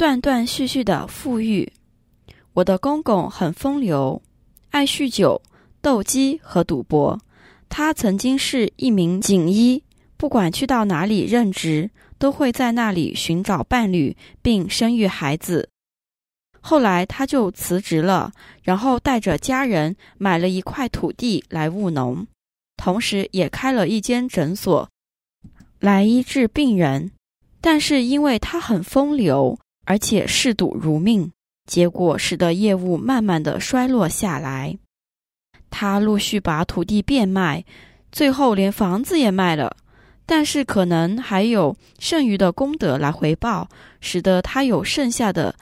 断断续续的富裕。我的公公很风流，爱酗酒、斗鸡和赌博。他曾经是一名警医，不管去到哪里任职，都会在那里寻找伴侣并生育孩子。后来他就辞职了，然后带着家人买了一块土地来务农，同时也开了一间诊所来医治病人。但是因为他很风流，而且嗜赌如命，结果使得业务慢慢的衰落下来。他陆续把土地变卖，最后连房子也卖了。但是可能还有剩余的功德来回报，使得他有剩下的。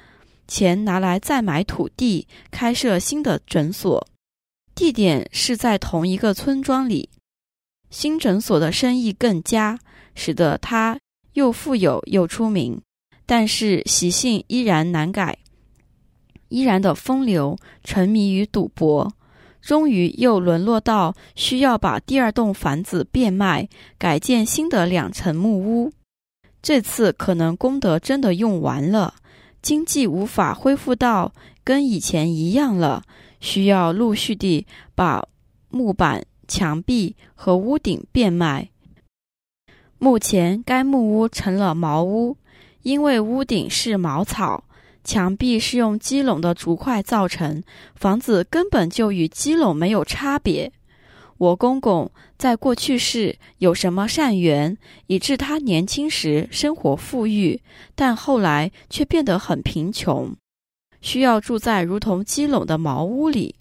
钱拿来再买土地，开设新的诊所，地点是在同一个村庄里。新诊所的生意更佳，使得他又富有又出名。但是习性依然难改，依然的风流，沉迷于赌博，终于又沦落到需要把第二栋房子变卖，改建新的两层木屋。这次可能功德真的用完了。经济无法恢复到跟以前一样了，需要陆续地把木板、墙壁和屋顶变卖。目前该木屋成了茅屋，因为屋顶是茅草，墙壁是用鸡笼的竹块造成，房子根本就与鸡笼没有差别。我公公在过去世有什么善缘，以致他年轻时生活富裕，但后来却变得很贫穷，需要住在如同鸡笼的茅屋里。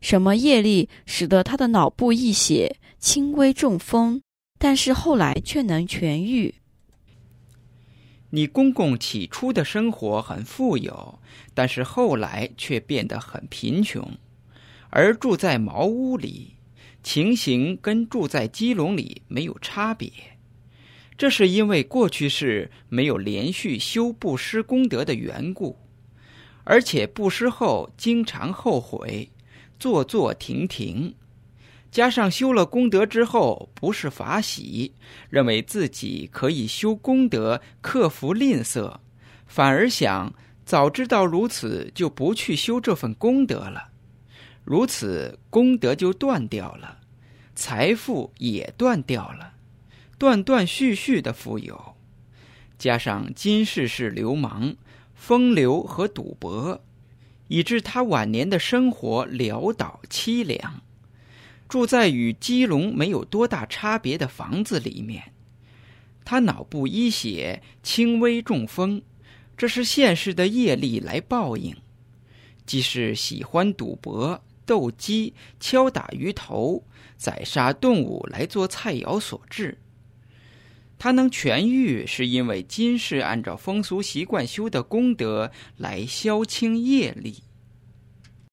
什么业力使得他的脑部溢血、轻微中风，但是后来却能痊愈？你公公起初的生活很富有，但是后来却变得很贫穷，而住在茅屋里。情形跟住在鸡笼里没有差别，这是因为过去是没有连续修布施功德的缘故，而且布施后经常后悔，坐坐停停，加上修了功德之后不是法喜，认为自己可以修功德克服吝啬，反而想早知道如此就不去修这份功德了。如此功德就断掉了，财富也断掉了，断断续续的富有，加上今世是流氓、风流和赌博，以致他晚年的生活潦倒凄凉，住在与基隆没有多大差别的房子里面。他脑部淤血、轻微中风，这是现世的业力来报应，即是喜欢赌博。斗鸡、敲打鱼头、宰杀动物来做菜肴所致。他能痊愈，是因为今世按照风俗习惯修的功德来消清业力。